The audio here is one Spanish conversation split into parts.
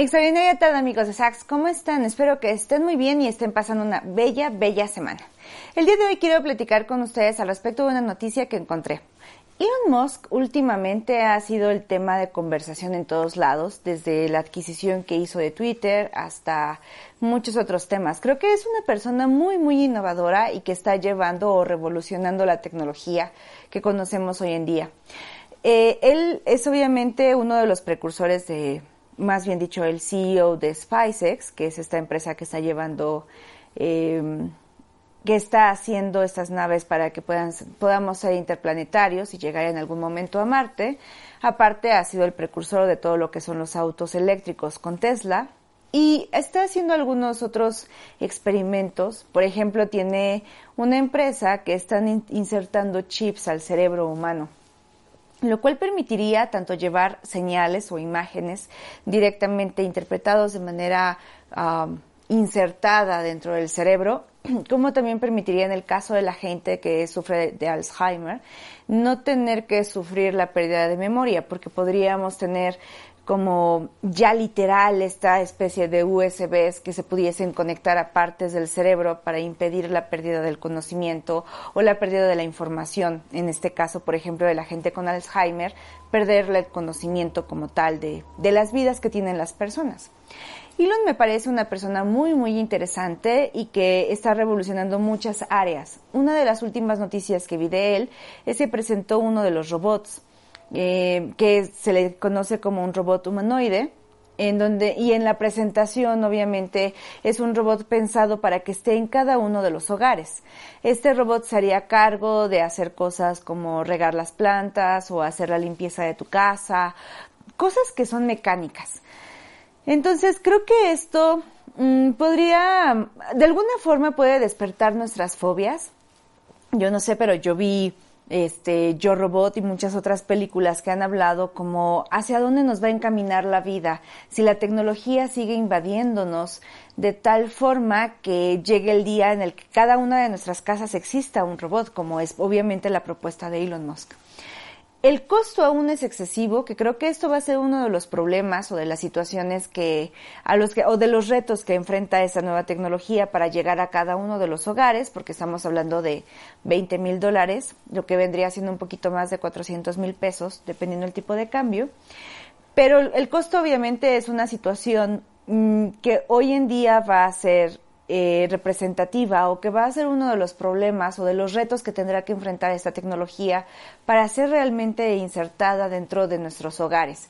Extraordinaria tarde amigos de Sax, ¿cómo están? Espero que estén muy bien y estén pasando una bella, bella semana. El día de hoy quiero platicar con ustedes al respecto de una noticia que encontré. Elon Musk últimamente ha sido el tema de conversación en todos lados, desde la adquisición que hizo de Twitter hasta muchos otros temas. Creo que es una persona muy, muy innovadora y que está llevando o revolucionando la tecnología que conocemos hoy en día. Eh, él es obviamente uno de los precursores de más bien dicho, el CEO de SpaceX, que es esta empresa que está llevando, em, que está haciendo estas naves para que puedan, podamos ser interplanetarios y llegar en algún momento a Marte. Aparte, ha sido el precursor de todo lo que son los autos eléctricos con Tesla. Y está haciendo algunos otros experimentos. Por ejemplo, tiene una empresa que están insertando chips al cerebro humano lo cual permitiría tanto llevar señales o imágenes directamente interpretados de manera insertada dentro del cerebro, como también permitiría en el caso de la gente que sufre de Alzheimer no tener que sufrir la pérdida de memoria, porque podríamos tener como ya literal esta especie de USBs que se pudiesen conectar a partes del cerebro para impedir la pérdida del conocimiento o la pérdida de la información. En este caso, por ejemplo, de la gente con Alzheimer, perder el conocimiento como tal de, de las vidas que tienen las personas. Elon me parece una persona muy, muy interesante y que está revolucionando muchas áreas. Una de las últimas noticias que vi de él es que presentó uno de los robots eh, que se le conoce como un robot humanoide, en donde, y en la presentación obviamente es un robot pensado para que esté en cada uno de los hogares. Este robot se haría cargo de hacer cosas como regar las plantas o hacer la limpieza de tu casa, cosas que son mecánicas. Entonces creo que esto mm, podría, de alguna forma puede despertar nuestras fobias. Yo no sé, pero yo vi este, Yo Robot y muchas otras películas que han hablado como hacia dónde nos va a encaminar la vida si la tecnología sigue invadiéndonos de tal forma que llegue el día en el que cada una de nuestras casas exista un robot, como es obviamente la propuesta de Elon Musk. El costo aún es excesivo, que creo que esto va a ser uno de los problemas o de las situaciones que, a los que, o de los retos que enfrenta esta nueva tecnología para llegar a cada uno de los hogares, porque estamos hablando de 20 mil dólares, lo que vendría siendo un poquito más de 400 mil pesos, dependiendo del tipo de cambio. Pero el costo obviamente es una situación mm, que hoy en día va a ser eh, representativa o que va a ser uno de los problemas o de los retos que tendrá que enfrentar esta tecnología para ser realmente insertada dentro de nuestros hogares.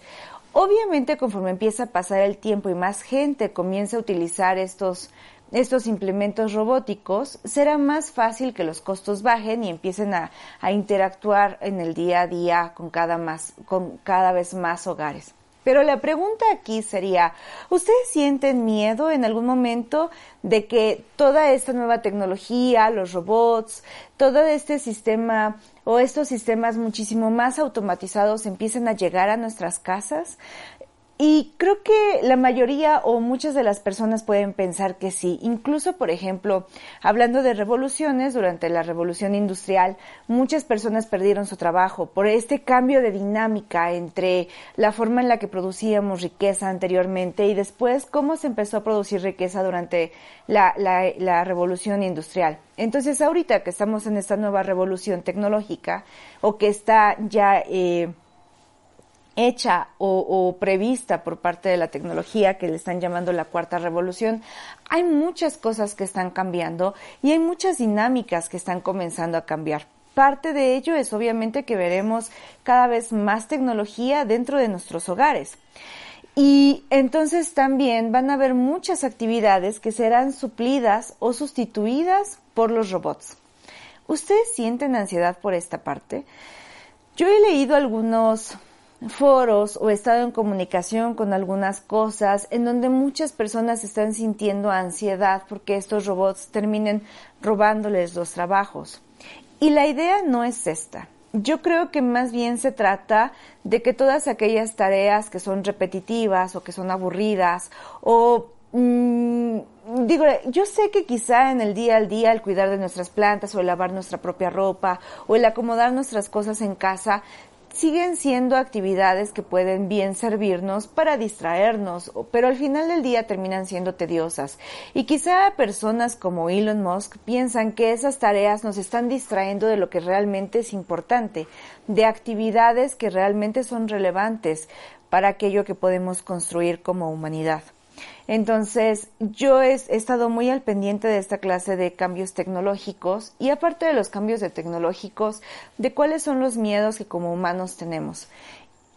Obviamente, conforme empieza a pasar el tiempo y más gente comienza a utilizar estos estos implementos robóticos, será más fácil que los costos bajen y empiecen a, a interactuar en el día a día con cada, más, con cada vez más hogares. Pero la pregunta aquí sería, ¿ustedes sienten miedo en algún momento de que toda esta nueva tecnología, los robots, todo este sistema o estos sistemas muchísimo más automatizados empiecen a llegar a nuestras casas? Y creo que la mayoría o muchas de las personas pueden pensar que sí. Incluso, por ejemplo, hablando de revoluciones, durante la revolución industrial, muchas personas perdieron su trabajo por este cambio de dinámica entre la forma en la que producíamos riqueza anteriormente y después cómo se empezó a producir riqueza durante la, la, revolución industrial. Entonces, ahorita que estamos en esta nueva revolución tecnológica o que está ya... Eh, hecha o, prevista por parte de la tecnología que le están llamando la cuarta revolución, hay muchas cosas que están cambiando y hay muchas dinámicas que están comenzando a cambiar. Parte de ello es obviamente que veremos cada vez más tecnología dentro de nuestros hogares. Y entonces también van a haber muchas actividades que serán suplidas o sustituidas por los robots. ¿Ustedes sienten ansiedad por esta parte? Yo he leído algunos foros o estado en comunicación con algunas cosas en donde muchas personas están sintiendo ansiedad porque estos robots terminen robándoles los trabajos. Y la idea no es esta. Yo creo que más bien se trata de que todas aquellas tareas que son repetitivas o que son aburridas o mm, digo, yo sé que quizá en el día al día el cuidar de nuestras plantas o el lavar nuestra propia ropa o el acomodar nuestras cosas en casa siguen siendo actividades que pueden bien servirnos para distraernos, pero al final del día terminan siendo tediosas. Y quizá personas como Elon Musk piensan que esas tareas nos están distrayendo de lo que realmente es importante, de actividades que realmente son relevantes para aquello que podemos construir como humanidad. Entonces, yo he, estado muy al pendiente de esta clase de cambios tecnológicos y aparte de los cambios de tecnológicos, de cuáles son los miedos que como humanos tenemos.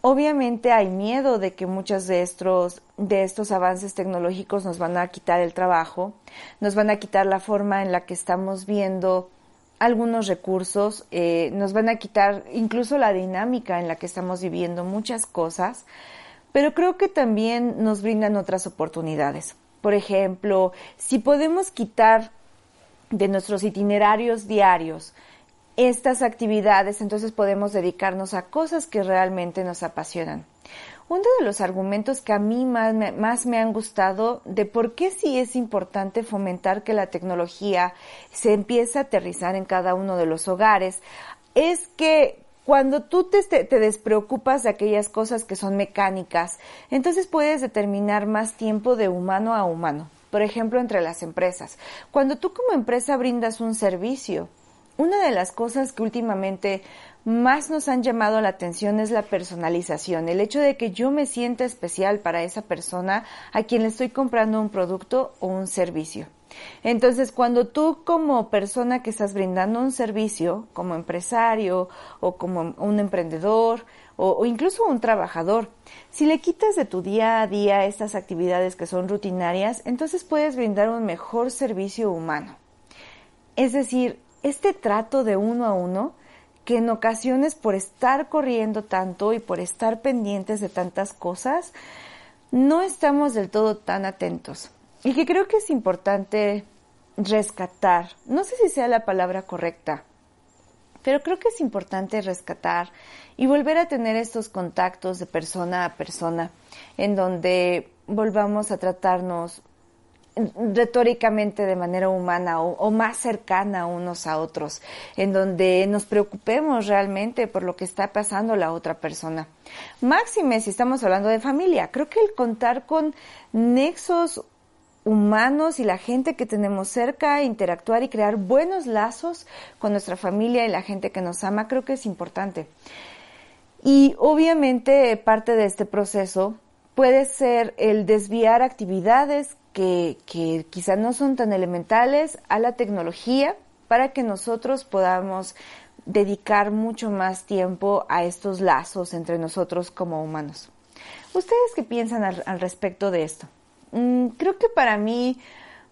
Obviamente hay miedo de que muchos de estos, de estos avances tecnológicos nos van a quitar el trabajo, nos van a quitar la forma en la que estamos viendo algunos recursos, eh, nos van a quitar incluso la dinámica en la que estamos viviendo muchas cosas pero creo que también nos brindan otras oportunidades. Por ejemplo, si podemos quitar de nuestros itinerarios diarios estas actividades, entonces podemos dedicarnos a cosas que realmente nos apasionan. Uno de los argumentos que a mí más me, más me, han gustado de por qué sí es importante fomentar que la tecnología se empiece a aterrizar en cada uno de los hogares es que cuando tú te, te, despreocupas de aquellas cosas que son mecánicas, entonces puedes determinar más tiempo de humano a humano. Por ejemplo, entre las empresas. Cuando tú como empresa brindas un servicio, una de las cosas que últimamente más nos han llamado la atención es la personalización, el hecho de que yo me sienta especial para esa persona a quien le estoy comprando un producto o un servicio. Entonces, cuando tú como persona que estás brindando un servicio, como empresario o como un emprendedor o, incluso un trabajador, si le quitas de tu día a día estas actividades que son rutinarias, entonces puedes brindar un mejor servicio humano. Es decir, este trato de uno a uno, que en ocasiones por estar corriendo tanto y por estar pendientes de tantas cosas, no estamos del todo tan atentos. Y que creo que es importante rescatar, no sé si sea la palabra correcta, pero creo que es importante rescatar y volver a tener estos contactos de persona a persona, en donde volvamos a tratarnos retóricamente de manera humana o, más cercana unos a otros, en donde nos preocupemos realmente por lo que está pasando la otra persona. Máxime si estamos hablando de familia, creo que el contar con nexos humanos y la gente que tenemos cerca, interactuar y crear buenos lazos con nuestra familia y la gente que nos ama, creo que es importante. Y obviamente parte de este proceso puede ser el desviar actividades que, que quizá no son tan elementales a la tecnología para que nosotros podamos dedicar mucho más tiempo a estos lazos entre nosotros como humanos. ¿Ustedes qué piensan al respecto de esto? Mm, creo que para mí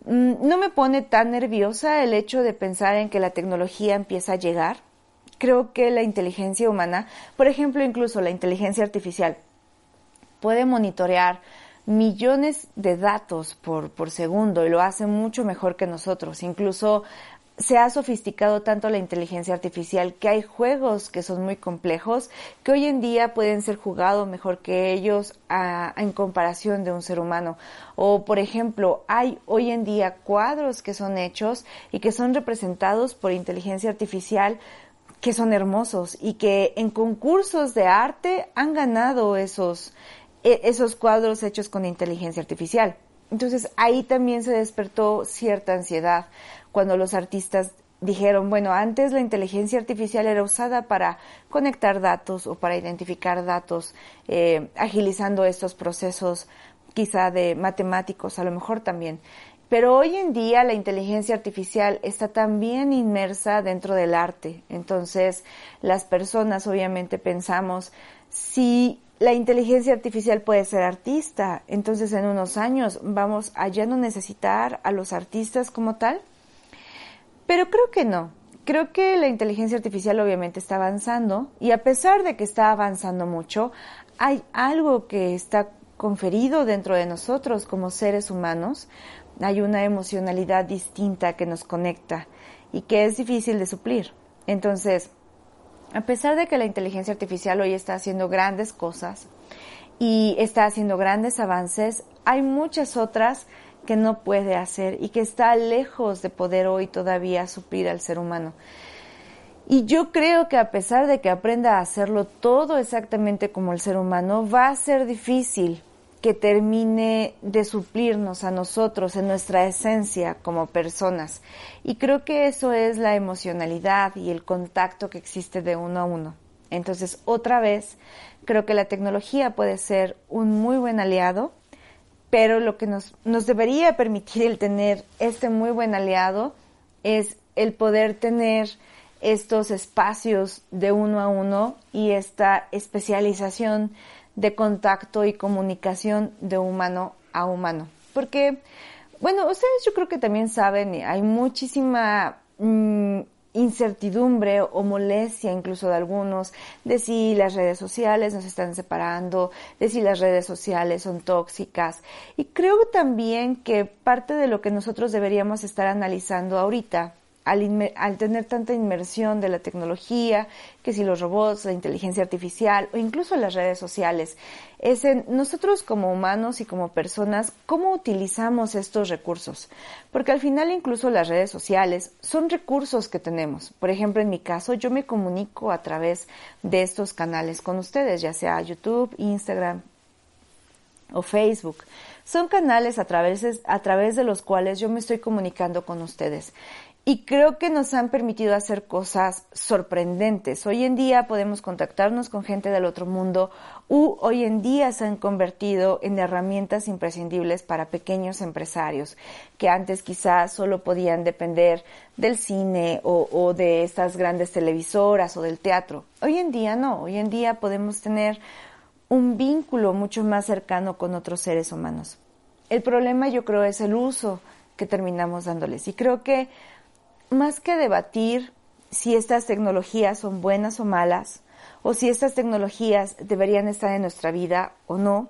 mm, no me pone tan nerviosa el hecho de pensar en que la tecnología empieza a llegar. Creo que la inteligencia humana, por ejemplo, incluso la inteligencia artificial, puede monitorear millones de datos por, por segundo y lo hace mucho mejor que nosotros. Incluso se ha sofisticado tanto la inteligencia artificial que hay juegos que son muy complejos que hoy en día pueden ser jugados mejor que ellos en comparación de un ser humano. O, por ejemplo, hay hoy en día cuadros que son hechos y que son representados por inteligencia artificial que son hermosos y que en concursos de arte han ganado esos, esos cuadros hechos con inteligencia artificial. Entonces ahí también se despertó cierta ansiedad cuando los artistas dijeron, bueno, antes la inteligencia artificial era usada para conectar datos o para identificar datos, eh, agilizando estos procesos quizá de matemáticos, a lo mejor también. Pero hoy en día la inteligencia artificial está también inmersa dentro del arte. Entonces, las personas obviamente pensamos, si la inteligencia artificial puede ser artista, entonces en unos años vamos a ya no necesitar a los artistas como tal. Pero creo que no. Creo que la inteligencia artificial obviamente está avanzando y a pesar de que está avanzando mucho, hay algo que está conferido dentro de nosotros como seres humanos, hay una emocionalidad distinta que nos conecta y que es difícil de suplir. Entonces, a pesar de que la inteligencia artificial hoy está haciendo grandes cosas y está haciendo grandes avances, hay muchas otras que no puede hacer y que está lejos de poder hoy todavía suplir al ser humano. Y yo creo que a pesar de que aprenda a hacerlo todo exactamente como el ser humano, va a ser difícil que termine de suplirnos a nosotros en nuestra esencia como personas. Y creo que eso es la emocionalidad y el contacto que existe de uno a uno. Entonces, otra vez, creo que la tecnología puede ser un muy buen aliado, pero lo que nos, nos debería permitir el tener este muy buen aliado es el poder tener estos espacios de uno a uno y esta especialización de contacto y comunicación de humano a humano. Porque, bueno, ustedes yo creo que también saben, hay muchísima mm, incertidumbre o molestia incluso de algunos de si las redes sociales nos están separando, de si las redes sociales son tóxicas. Y creo también que parte de lo que nosotros deberíamos estar analizando ahorita al, tener tanta inmersión de la tecnología, que si los robots, la inteligencia artificial o incluso las redes sociales, es en nosotros como humanos y como personas, cómo utilizamos estos recursos. Porque al final incluso las redes sociales son recursos que tenemos. Por ejemplo, en mi caso, yo me comunico a través de estos canales con ustedes, ya sea YouTube, Instagram o Facebook. Son canales a través de los cuales yo me estoy comunicando con ustedes y creo que nos han permitido hacer cosas sorprendentes. Hoy en día podemos contactarnos con gente del otro mundo u hoy en día se han convertido en herramientas imprescindibles para pequeños empresarios que antes quizás solo podían depender del cine o, o de estas grandes televisoras o del teatro. Hoy en día no, hoy en día podemos tener un vínculo mucho más cercano con otros seres humanos. El problema yo creo es el uso que terminamos dándoles y creo que más que debatir si estas tecnologías son buenas o malas, o si estas tecnologías deberían estar en nuestra vida o no,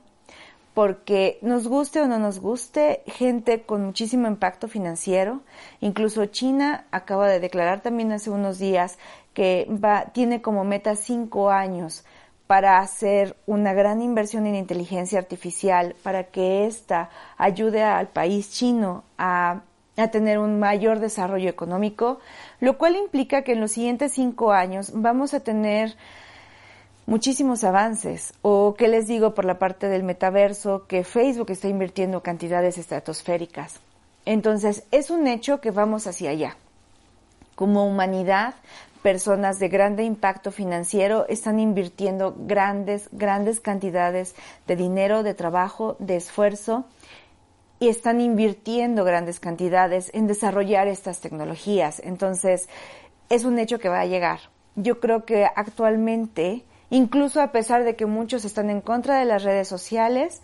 porque nos guste o no nos guste, gente con muchísimo impacto financiero, incluso China acaba de declarar también hace unos días que va, tiene como meta cinco años para hacer una gran inversión en inteligencia artificial, para que ésta ayude al país chino a a tener un mayor desarrollo económico, lo cual implica que en los siguientes cinco años vamos a tener muchísimos avances. O qué les digo por la parte del metaverso, que Facebook está invirtiendo cantidades estratosféricas. Entonces, es un hecho que vamos hacia allá. Como humanidad, personas de grande impacto financiero están invirtiendo grandes, grandes cantidades de dinero, de trabajo, de esfuerzo y están invirtiendo grandes cantidades en desarrollar estas tecnologías. Entonces, es un hecho que va a llegar. Yo creo que actualmente, incluso a pesar de que muchos están en contra de las redes sociales,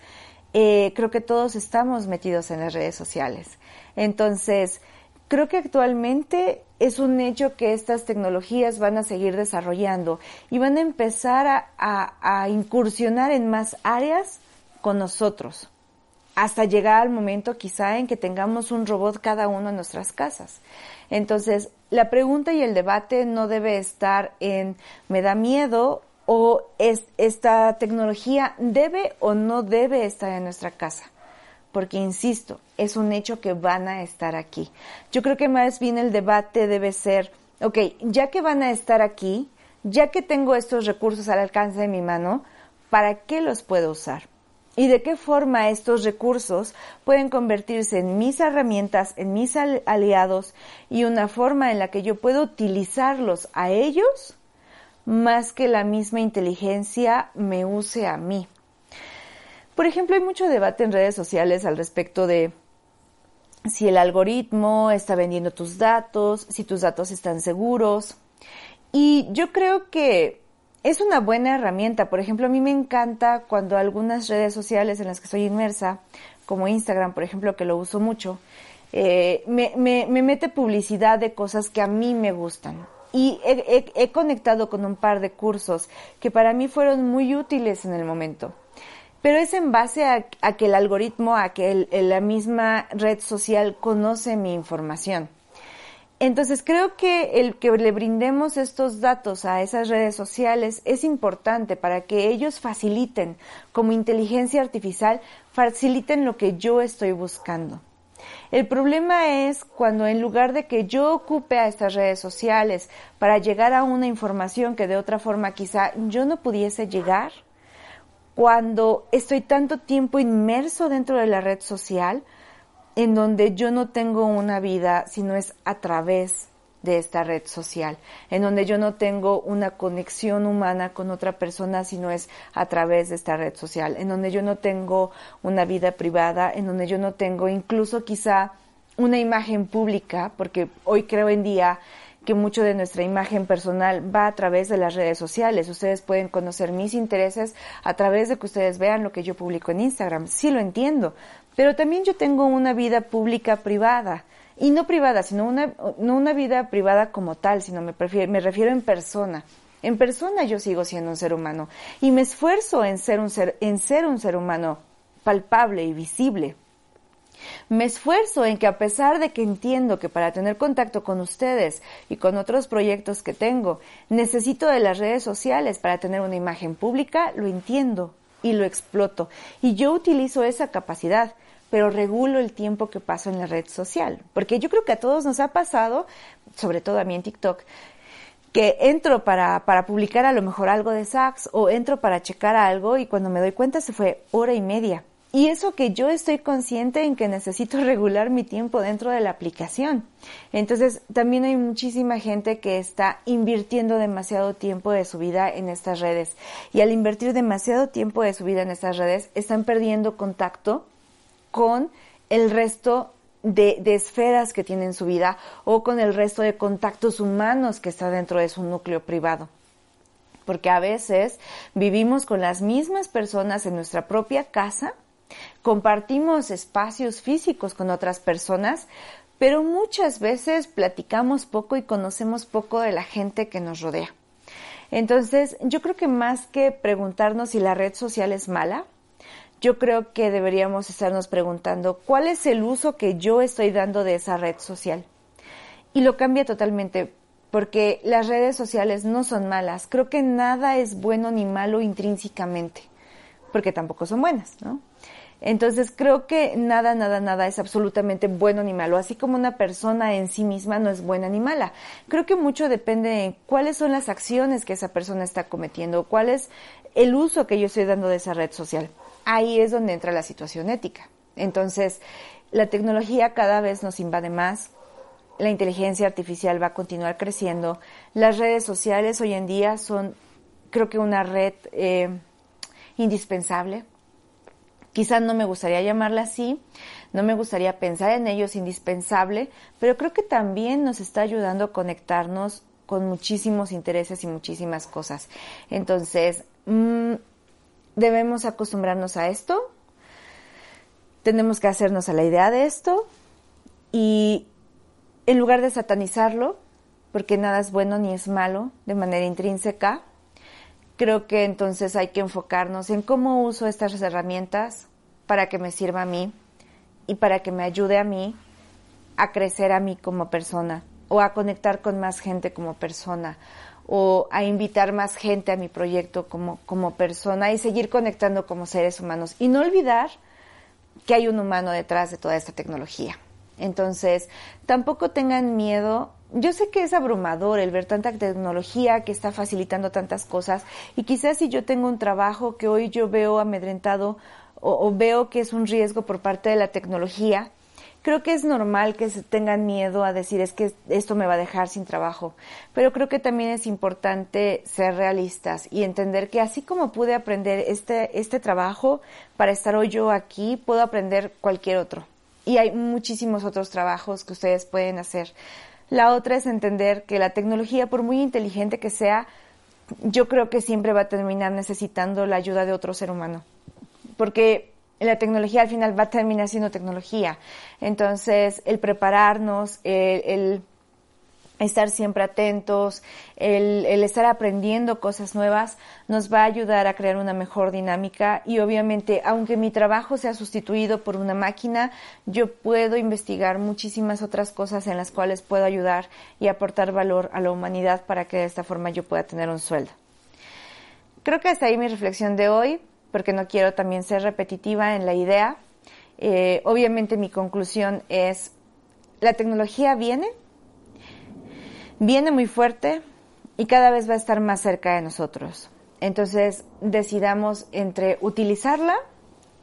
eh, creo que todos estamos metidos en las redes sociales. Entonces, creo que actualmente es un hecho que estas tecnologías van a seguir desarrollando y van a empezar a incursionar en más áreas con nosotros hasta llegar al momento quizá en que tengamos un robot cada uno en nuestras casas. Entonces, la pregunta y el debate no debe estar en me da miedo o es, esta tecnología debe o no debe estar en nuestra casa. Porque, insisto, es un hecho que van a estar aquí. Yo creo que más bien el debate debe ser, ok, ya que van a estar aquí, ya que tengo estos recursos al alcance de mi mano, ¿para qué los puedo usar? Y de qué forma estos recursos pueden convertirse en mis herramientas, en mis aliados y una forma en la que yo puedo utilizarlos a ellos más que la misma inteligencia me use a mí. Por ejemplo, hay mucho debate en redes sociales al respecto de si el algoritmo está vendiendo tus datos, si tus datos están seguros. Y yo creo que es una buena herramienta. Por ejemplo, a mí me encanta cuando algunas redes sociales en las que estoy inmersa, como Instagram, por ejemplo, que lo uso mucho, eh, me, mete publicidad de cosas que a mí me gustan. y he, conectado con un par de cursos que para mí fueron muy útiles en el momento. Pero es en base a, que el algoritmo, a que la misma red social conoce mi información. Entonces creo que el que le brindemos estos datos a esas redes sociales es importante para que ellos faciliten, como inteligencia artificial, faciliten lo que yo estoy buscando. El problema es cuando en lugar de que yo ocupe a estas redes sociales para llegar a una información que de otra forma quizá yo no pudiese llegar, cuando estoy tanto tiempo inmerso dentro de la red social, en donde yo no tengo una vida, sino es a través de esta red social, en donde yo no tengo una conexión humana con otra persona, sino es a través de esta red social, en donde yo no tengo una vida privada, en donde yo no tengo incluso quizá una imagen pública, porque hoy creo en día que mucho de nuestra imagen personal va a través de las redes sociales. Ustedes pueden conocer mis intereses a través de que ustedes vean lo que yo publico en Instagram. Sí lo entiendo, pero también yo tengo una vida pública privada. Y no privada, sino una, no una vida privada como tal, sino me, me refiero en persona. En persona yo sigo siendo un ser humano y me esfuerzo en ser un ser, en ser un ser humano palpable y visible. Me esfuerzo en que a pesar de que entiendo que para tener contacto con ustedes y con otros proyectos que tengo, necesito de las redes sociales para tener una imagen pública, lo entiendo y lo exploto. Y yo utilizo esa capacidad pero regulo el tiempo que paso en la red social. Porque yo creo que a todos nos ha pasado, sobre todo a mí en TikTok, que entro para, para publicar a lo mejor algo de sax o entro para checar algo y cuando me doy cuenta se fue hora y media. Y eso que yo estoy consciente en que necesito regular mi tiempo dentro de la aplicación. Entonces, también hay muchísima gente que está invirtiendo demasiado tiempo de su vida en estas redes. Y al invertir demasiado tiempo de su vida en estas redes, están perdiendo contacto con el resto de, esferas que tiene en su vida o con el resto de contactos humanos que está dentro de su núcleo privado. Porque a veces vivimos con las mismas personas en nuestra propia casa, compartimos espacios físicos con otras personas, pero muchas veces platicamos poco y conocemos poco de la gente que nos rodea. Entonces, yo creo que más que preguntarnos si la red social es mala, yo creo que deberíamos estarnos preguntando cuál es el uso que yo estoy dando de esa red social. Y lo cambia totalmente, porque las redes sociales no son malas. Creo que nada es bueno ni malo intrínsecamente, porque tampoco son buenas, ¿no? Entonces creo que nada, nada, nada es absolutamente bueno ni malo, así como una persona en sí misma no es buena ni mala. Creo que mucho depende de cuáles son las acciones que esa persona está cometiendo, cuál es el uso que yo estoy dando de esa red social ahí es donde entra la situación ética. Entonces, la tecnología cada vez nos invade más, la inteligencia artificial va a continuar creciendo, las redes sociales hoy en día son, creo que una red eh, indispensable. Quizás no me gustaría llamarla así, no me gustaría pensar en ellos indispensable, pero creo que también nos está ayudando a conectarnos con muchísimos intereses y muchísimas cosas. Entonces, mm, debemos acostumbrarnos a esto, tenemos que hacernos a la idea de esto y en lugar de satanizarlo, porque nada es bueno ni es malo de manera intrínseca, creo que entonces hay que enfocarnos en cómo uso estas herramientas para que me sirva a mí y para que me ayude a mí a crecer a mí como persona o a conectar con más gente como persona o a invitar más gente a mi proyecto como, como persona y seguir conectando como seres humanos. Y no olvidar que hay un humano detrás de toda esta tecnología. Entonces, tampoco tengan miedo. Yo sé que es abrumador el ver tanta tecnología que está facilitando tantas cosas y quizás si yo tengo un trabajo que hoy yo veo amedrentado o, veo que es un riesgo por parte de la tecnología, creo que es normal que se tengan miedo a decir es que esto me va a dejar sin trabajo, pero creo que también es importante ser realistas y entender que así como pude aprender este, este trabajo para estar hoy yo aquí, puedo aprender cualquier otro. Y hay muchísimos otros trabajos que ustedes pueden hacer. La otra es entender que la tecnología, por muy inteligente que sea, yo creo que siempre va a terminar necesitando la ayuda de otro ser humano. Porque la tecnología al final va a terminar siendo tecnología. Entonces, el prepararnos, el, estar siempre atentos, el, el, estar aprendiendo cosas nuevas nos va a ayudar a crear una mejor dinámica y obviamente aunque mi trabajo sea sustituido por una máquina, yo puedo investigar muchísimas otras cosas en las cuales puedo ayudar y aportar valor a la humanidad para que de esta forma yo pueda tener un sueldo. Creo que hasta ahí mi reflexión de hoy, porque no quiero también ser repetitiva en la idea. Eh, obviamente mi conclusión es, la tecnología viene, viene muy fuerte y cada vez va a estar más cerca de nosotros. Entonces decidamos entre utilizarla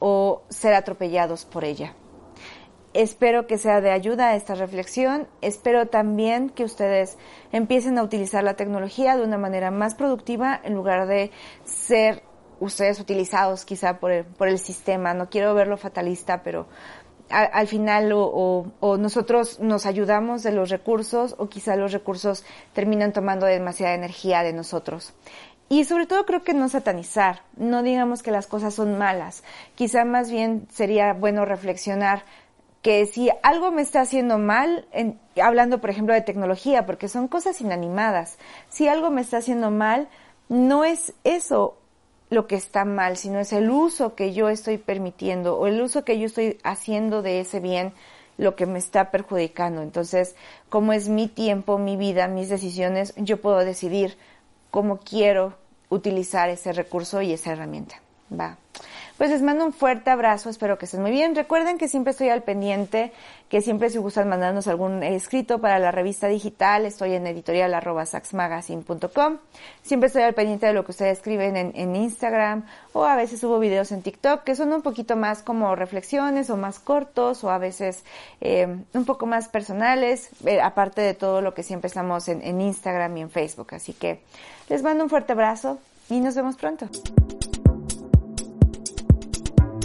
o ser atropellados por ella. Espero que sea de ayuda esta reflexión. Espero también que ustedes empiecen a utilizar la tecnología de una manera más productiva en lugar de ser ustedes utilizados quizá por el, por el sistema. No quiero verlo fatalista, pero al final o, nosotros nos ayudamos de los recursos o quizá los recursos terminan tomando demasiada energía de nosotros. Y sobre todo creo que no satanizar, no digamos que las cosas son malas, quizá más bien sería bueno reflexionar que si algo me está haciendo mal, hablando por ejemplo de tecnología, porque son cosas inanimadas, si algo me está haciendo mal, no es eso, lo que está mal, sino es el uso que yo estoy permitiendo o el uso que yo estoy haciendo de ese bien lo que me está perjudicando. Entonces, como es mi tiempo, mi vida, mis decisiones, yo puedo decidir cómo quiero utilizar ese recurso y esa herramienta. Va. Pues les mando un fuerte abrazo, espero que estén muy bien. Recuerden que siempre estoy al pendiente, que siempre si gustan mandarnos algún escrito para la revista digital, estoy en editorial. Siempre estoy al pendiente de lo que ustedes escriben en, Instagram o a veces subo videos en TikTok que son un poquito más como reflexiones o más cortos o a veces eh, un poco más personales, eh, aparte de todo lo que siempre estamos en Instagram y en Facebook. Así que les mando un fuerte abrazo y nos vemos pronto.